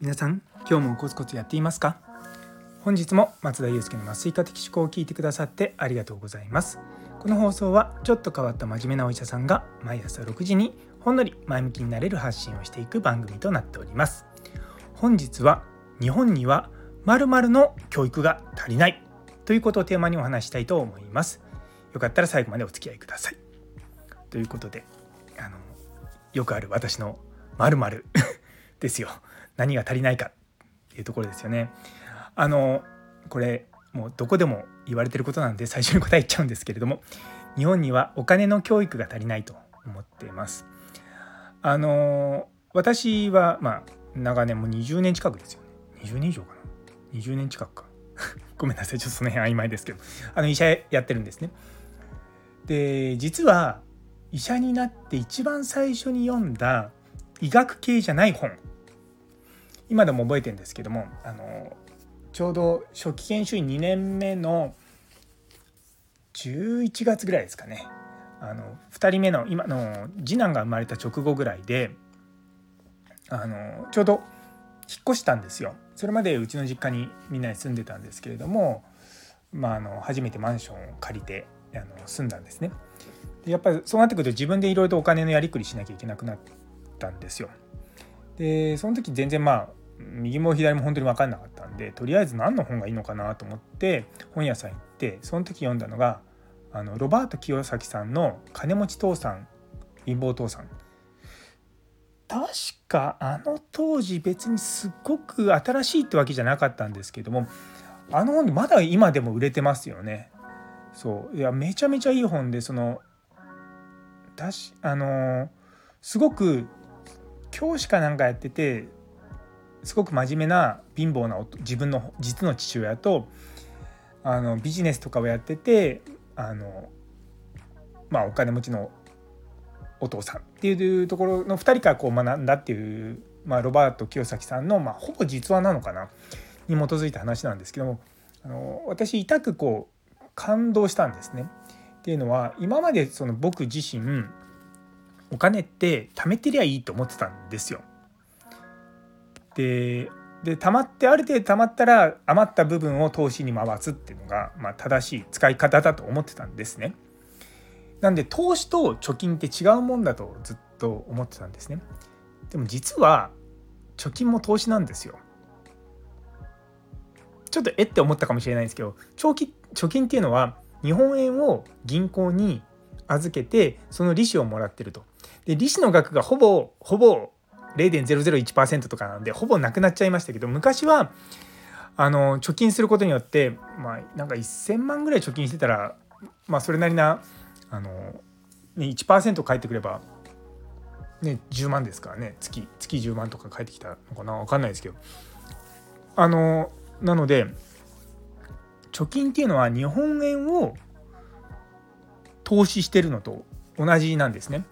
皆さん今日もコツコツやっていますか？本日も松田祐介の麻酔科的思考を聞いてくださってありがとうございます。この放送はちょっと変わった真面目なお医者さんが毎朝6時にほんのり前向きになれる発信をしていく番組となっております。本日は日本には〇〇の教育が足りないということをテーマにお話したいと思います。よかったら最後までお付き合いください。ということであのよくある私の〇〇 ですよ何が足りないかっていうところですよね。あのこれもうどこでも言われてることなんで最初に答え言っちゃうんですけれども日本にはお金の教育が足りないと思っています。あの私はまあ長年もう20年近くですよね20年以上かな20年近くか ごめんなさいちょっとその辺曖昧ですけどあの医者やってるんですね。で実は医者になって一番最初に読んだ医学系じゃない本。今でも覚えてるんですけどもあのちょうど初期研修医2年目の11月ぐらいですかね。あの2人目の今の次男が生まれた直後ぐらいであのちょうど引っ越したんですよ。それまでうちの実家にみんなで住んでたんですけれども、まあ、あの初めてマンションを借りてあの住んだんですね。でやっぱりそうなってくると自分でいろいろとお金のやりくりしなきゃいけなくなったんですよ。でその時全然まあ右も左も本当に分かんなかったんでとりあえず何の本がいいのかなと思って本屋さん行ってその時読んだのがあのロバート清崎さんの「金持ち父さん貧乏父さん」確かあの当時別にすっごく新しいってわけじゃなかったんですけどもあの本まだ今でも売れてますよね。そう。いやめちゃめちゃいい本でそのだしあのすごく教師かなんかやっててすごく真面目な貧乏な自分の実の父親とあのビジネスとかをやっててあの、まあ、お金持ちのお父さんっていうところの2人からこう学んだっていう、まあ、ロバート清崎さんの、まあ、ほぼ実話なのかなに基づいた話なんですけどもあの私痛くこう感動したんですね。っていうのは今までその僕自身お金って貯めてりゃいいと思ってたんですよ。でで貯まってある程度貯まったら余った部分を投資に回すっていうのが、まあ、正しい使い方だと思ってたんですね。なんで投資と貯金って違うもんだとずっと思ってたんですね。でも実は貯金も投資なんですよ。ちょっとえって思ったかもしれないんですけど長期貯金っていうのは日本円を銀行に預けてその利子をもらってると。で利子の額がほぼほぼ0.001%とかなんでほぼなくなっちゃいましたけど昔はあの貯金することによってまあなんか1,000万ぐらい貯金してたらまあそれなりなあの、ね、1%返ってくれば、ね、10万ですからね。月月10万とか返ってきたのかな？分かんないですけど。あのなので貯金っていうのは日本円を投資してるのと同じなんですね。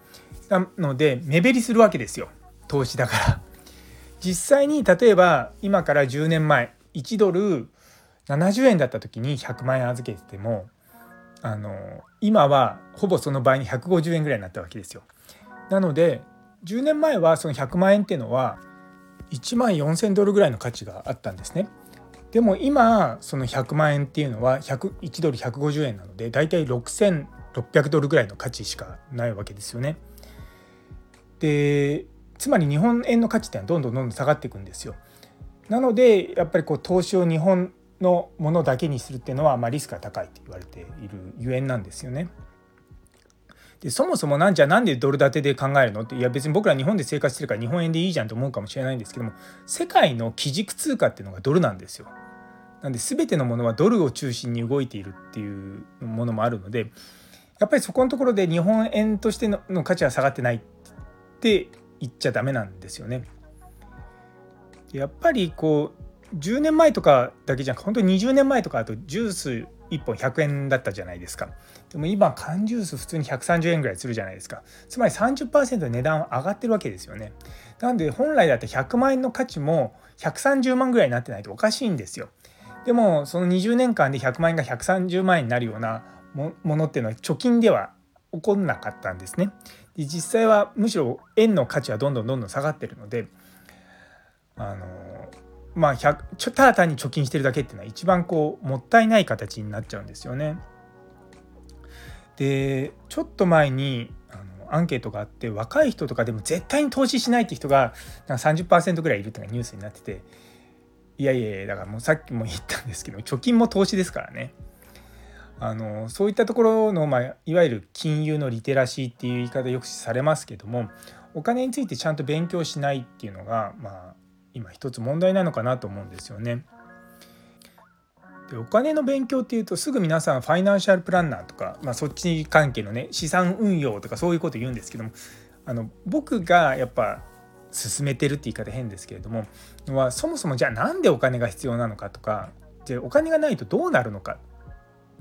なので目減りするわけですよ。投資だから実際に例えば今から10年前1ドル70円だった時に100万円預けててもあの今はほぼその倍に150円ぐらいになったわけですよ。なので10年前はその100万円っていうのは1万4,000ドルぐらいの価値があったんですね。でも今その100万円っていうのは1ドル150円なのでだいたい6600ドルぐらいの価値しかないわけですよね。でつまり日本円の価値ってのはどんどんどんどん下がっていくんですよ。なのでやっぱりこう投資を日本のものだけにするっていうのは、まあ、リスクが高いと言われているゆえんなんですよね。でそもそもなんじゃなんでドル建てで考えるのっていや別に僕ら日本で生活してるから日本円でいいじゃんと思うかもしれないんですけども世界の基軸通貨っていうのがドルなんですよ。なんで全てのものはドルを中心に動いているっていうものもあるのでやっぱりそこのところで日本円としての価値は下がってないって言っちゃダメなんですよね。やっぱりこう10年前とかだけじゃなく本当に20年前とかだとジュース1本100円だったじゃないですか。でも今缶ジュース普通に130円ぐらいするじゃないですか。つまり30%値段は上がってるわけですよね。なんで本来だって100万円の価値も130万ぐらいになってないとおかしいんですよ。でもその20年間で100万円が130万円になるようなものっていうのは貯金では起こんなかったんですね。で実際はむしろ円の価値はどんどんどんどん下がってるのであのまあちょただ単に貯金してるだけっていうのは一番こうもったいない形になっちゃうんですよね。でちょっと前にあのアンケートがあって若い人とかでも絶対に投資しないって人がなんか30%ぐらいいるっていうのがニュースになってていやいやいやだからもうさっきも言ったんですけど貯金も投資ですからね。あのそういったところの、まあ、いわゆる金融のリテラシーっていう言い方よくされますけどもお金についてちゃんと勉強しないっていうのが、まあ、今一つ問題なのかなと思うんですよね。でお金の勉強っていうとすぐ皆さんファイナンシャルプランナーとか、まあ、そっち関係のね資産運用とかそういうこと言うんですけどもあの僕がやっぱ進めてるって言い方変ですけれどもはそもそもじゃあなんでお金が必要なのかとかでお金がないとどうなるのか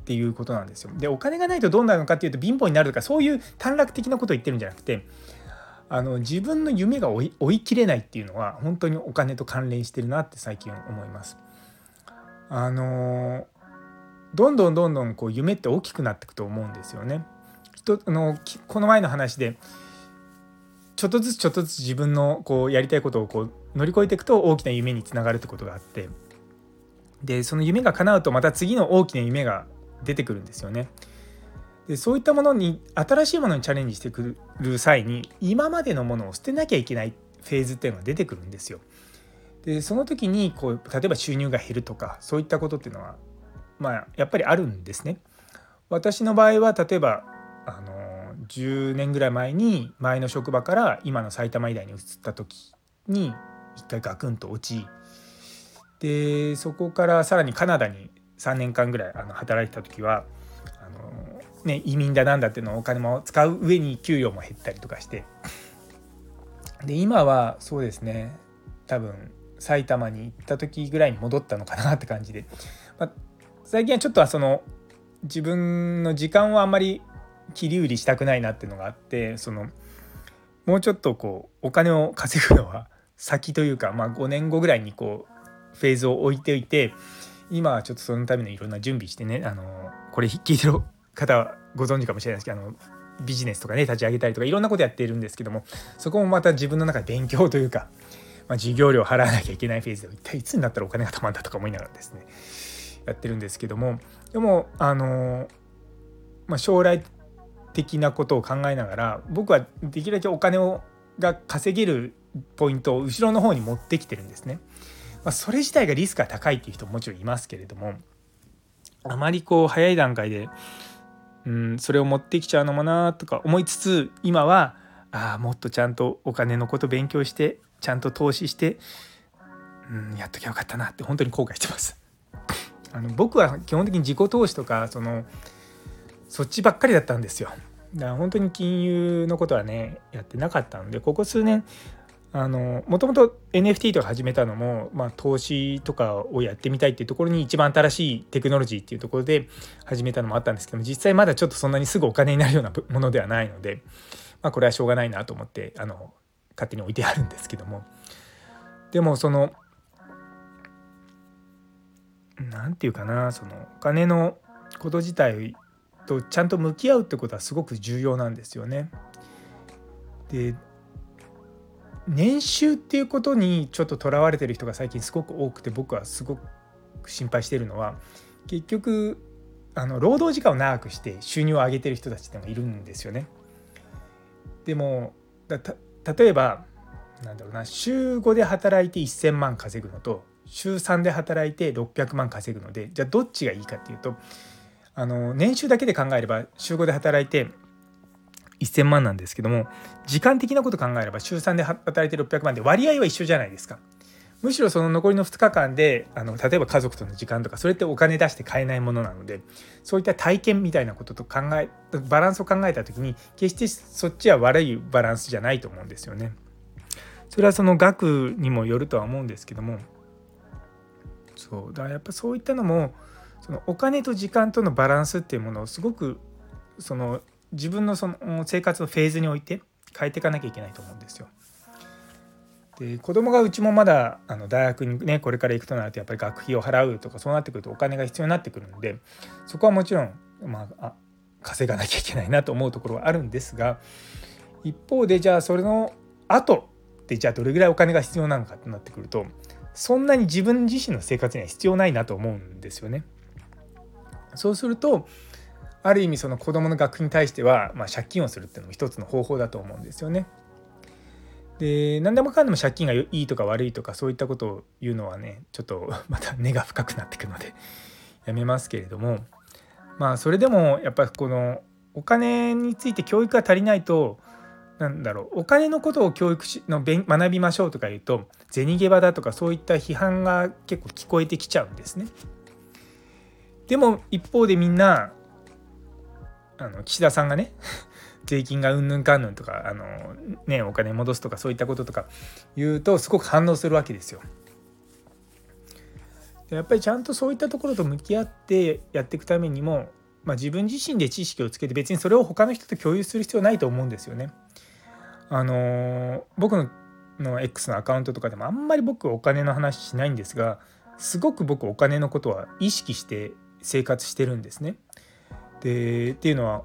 っていうことなんですよ。でお金がないとどうなるのかっていうと貧乏になるとかそういう短絡的なことを言ってるんじゃなくてあの自分の夢が追い追い切れないっていうのは本当にお金と関連してるなって最近思います。あのどんどんどんどんこう夢って大きくなっていくと思うんですよね。人あのこの前の話でちょっとずつちょっとずつ自分のこうやりたいことをこう乗り越えていくと大きな夢につながるってことがあってでその夢が叶うとまた次の大きな夢が出てくるんですよね。でそういったものに新しいものにチャレンジしてくる際に今までのものを捨てなきゃいけないフェーズっていうのが出てくるんですよ。でその時にこう例えば収入が減るとかそういったことっていうのはまあやっぱりあるんですね。私の場合は例えばあの10年ぐらい前に前の職場から今の埼玉医大に移った時に一回ガクンと落ちでそこからさらにカナダに3年間ぐらいあの働いてた時はあの、ね、移民だなんだっていうのをお金も使う上に給与も減ったりとかして。で今はそうですね多分埼玉に行った時ぐらいに戻ったのかなって感じで、まあ、最近はちょっとはその自分の時間をあんまり切り売りしたくないなっていうのがあってそのもうちょっとこうお金を稼ぐのは先というか、まあ、5年後ぐらいにこうフェーズを置いておいて今はちょっとそのためのいろんな準備してねあのこれ聞いてる方はご存知かもしれないですけどあのビジネスとかね立ち上げたりとかいろんなことやっているんですけどもそこもまた自分の中で勉強というか、まあ、授業料払わなきゃいけないフェーズで一体いつになったらお金がたまるんだとか思いながらですねやってるんですけどもでもあの、まあ、将来的なことを考えながら僕はできるだけお金をが稼げるポイントを後ろの方に持ってきてるんですね。まあ、それ自体がリスクが高いっていう人ももちろんいますけれどもあまりこう早い段階で、うん、それを持ってきちゃうのもなとか思いつつ今はあもっとちゃんとお金のこと勉強してちゃんと投資して、うん、やっときゃよかったなって本当に後悔してます。あの僕は基本的に自己投資とかそのそっちばっかりだったんですよ。だから本当に金融のことはねやってなかったのでここ数年あのもともと NFT とか始めたのも、まあ、投資とかをやってみたいっていうところに一番新しいテクノロジーっていうところで始めたのもあったんですけども実際まだちょっとそんなにすぐお金になるようなものではないので、まあ、これはしょうがないなと思ってあの勝手に置いてあるんですけどもでもその何て言うかなそのお金のこと自体とちゃんと向き合うってことはすごく重要なんですよね。で年収っていうことにちょっととらわれてる人が最近すごく多くて僕はすごく心配してるのは結局あの労働時間を長くして収入を上げてる人たちってのがいるんですよね。でも例えばなんだろうな週5で働いて1,000万稼ぐのと週3で働いて600万稼ぐのでじゃあどっちがいいかっていうとあの年収だけで考えれば週5で働いて1000万なんですけども時間的なこと考えれば週3で働いて600万で割合は一緒じゃないですか。むしろその残りの2日間であの例えば家族との時間とかそれってお金出して買えないものなのでそういった体験みたいなことと考えバランスを考えた時に決してそっちは悪いバランスじゃないと思うんですよね。それはその額にもよるとは思うんですけどもそうだからやっぱそういったのもそのお金と時間とのバランスっていうものをすごくその自分のその生活のフェーズにおいて変えていかなきゃいけないと思うんですよ。で子供がうちもまだあの大学にねこれから行くとなるとやっぱり学費を払うとかそうなってくるとお金が必要になってくるんでそこはもちろん、まあ、稼がなきゃいけないなと思うところはあるんですが一方でじゃあそれの後でじゃあどれぐらいお金が必要なのかってなってくるとそんなに自分自身の生活には必要ないなと思うんですよね。そうするとある意味その子どもの学費に対しては、まあ、借金をするっていうのも一つの方法だと思うんですよね。で何でもかんでも借金がいいとか悪いとかそういったことを言うのはねちょっとまた根が深くなってくので やめますけれどもまあそれでもやっぱりこのお金について教育が足りないとなんだろうお金のことを教育しの学びましょうとか言うと銭ゲバだとかそういった批判が結構聞こえてきちゃうんですね。でも一方でみんなあの岸田さんがね 税金がうんぬんかんぬんとかあの、ね、お金戻すとかそういったこととか言うとすごく反応するわけですよ。やっぱりちゃんとそういったところと向き合ってやっていくためにも、まあ、自分自身で知識をつけて別にそれを他の人と共有する必要ないと思うんですよね。あの僕のの X のアカウントとかでもあんまり僕お金の話しないんですがすごく僕お金のことは意識して生活してるんですね。でっていうのは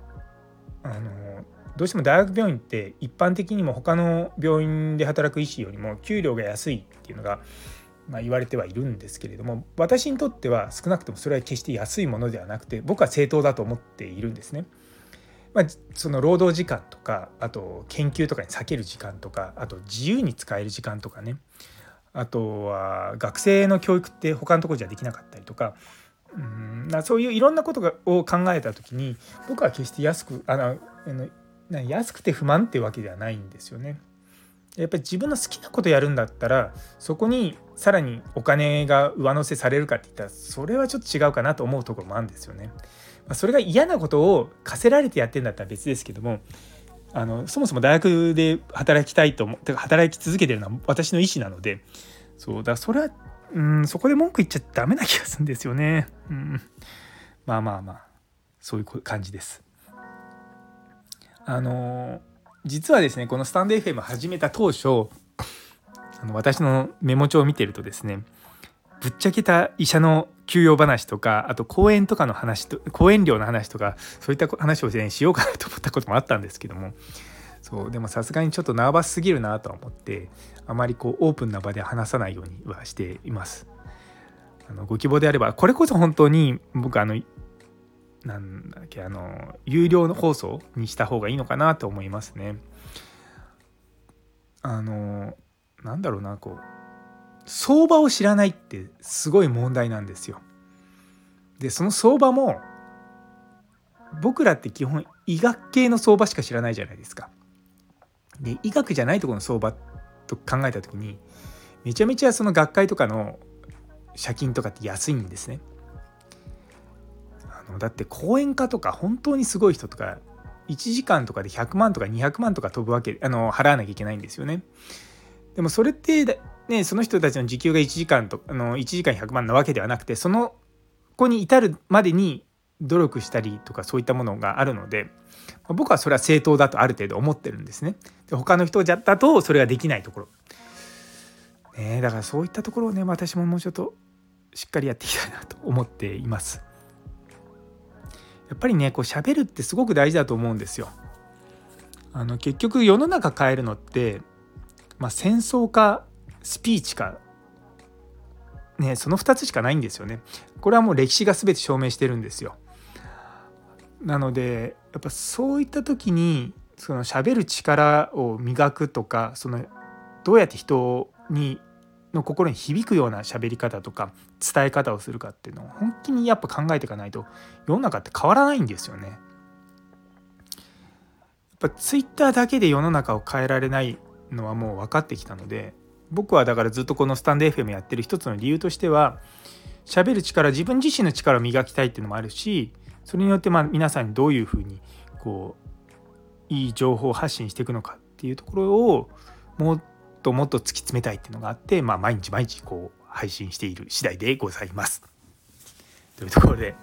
あのどうしても大学病院って一般的にも他の病院で働く医師よりも給料が安いっていうのが、まあ、言われてはいるんですけれども私にとっては少なくともそれは決して安いものではなくて僕は正当だと思っているんですね。まあ、その労働時間とかあと研究とかに避ける時間とかあと自由に使える時間とかねあとは学生の教育って他のところじゃできなかったりとかうんそういういろんなことがを考えた時に僕は決して安くあの安くて不満っていうわけではないんですよね。やっぱり自分の好きなことやるんだったらそこにさらにお金が上乗せされるかって言ったらそれはちょっと違うかなと思うところもあるんですよね。まあそれが嫌なことを課せられてやってんだったら別ですけどもあのそもそも大学で働きたいと思って働き続けてるのは私の意思なのでそうだそれはうんそこで文句言っちゃダメな気がするんですよね。うん、まあまあまあそういう感じです。あの実はですねこのスタンド FM 始めた当初あの私のメモ帳を見てるとですねぶっちゃけた医者の休養話とかあと講演とかの話と講演料の話とかそういった話を、ね、しようかなと思ったこともあったんですけどもそうでもさすがにちょっとナーバスすぎるなとは思ってあまりこうオープンな場で話さないようにはしています。あのご希望であればこれこそ本当に僕あのなんだっけあの有料の放送にした方がいいのかなと思いますね。あのなんだろうなこう相場を知らないってすごい問題なんですよ。でその相場も僕らって基本医学系の相場しか知らないじゃないですか。で医学じゃないところの相場と考えた時にめちゃめちゃその学会とかの借金とかって安いんですね。あのだって講演家とか本当にすごい人とか1時間とかで100万とか200万とか飛ぶわけあの払わなきゃいけないんですよね。でもそれってね、その人たちの時給が1時間とあの1時間100万なわけではなくてその子に至るまでに努力したりとかそういったものがあるので僕はそれは正当だとある程度思ってるんですね。で他の人だとそれができないところ。ね、だからそういったところをね私ももうちょっとしっかりやっていきたいなと思っています。やっぱりねこう喋るってすごく大事だと思うんですよ。あの結局世の中変えるのって、まあ、戦争かスピーチかねその2つしかないんですよね。これはもう歴史が全て証明してるんですよ。なのでやっぱそういった時にその喋る力を磨くとかそのどうやって人にの心に響くような喋り方とか伝え方をするかっていうのを本気にやっぱ考えていかないと世の中って変わらないんですよね。やっぱツイッターだけで世の中を変えられないのはもう分かってきたので僕はだからずっとこのスタンド FM やってる一つの理由としては喋る力自分自身の力を磨きたいっていうのもあるしそれによってまあ皆さんにどういうふうにこういい情報を発信していくのかっていうところをもっともっと突き詰めたいっていうのがあって、まあ、毎日毎日こう配信している次第でございます。というところで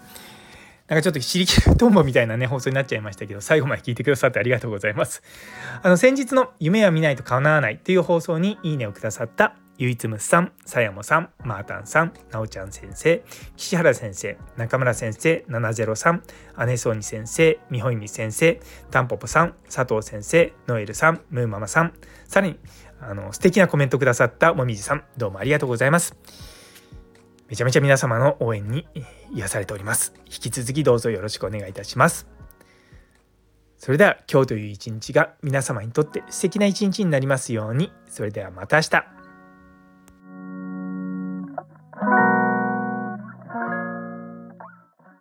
なんかちょっとシリキルトンボみたいなね、放送になっちゃいましたけど、最後まで聞いてくださってありがとうございます。あの、先日の夢は見ないと叶わないっていう放送にいいねをくださったゆいつむさん、さやもさん、まーたんさん、なおちゃん先生、岸原先生、中村先生、703、姉そうに先生、みほいみ先生、たんぽぽさん、佐藤先生、ノエルさん、ムーママさん、さらにあの素敵なコメントくださったもみじさん、どうもありがとうございます。めちゃめちゃ皆様の応援に癒されております。引き続きどうぞよろしくお願いいたします。それでは今日という一日が皆様にとって素敵な一日になりますように。それではまた明日。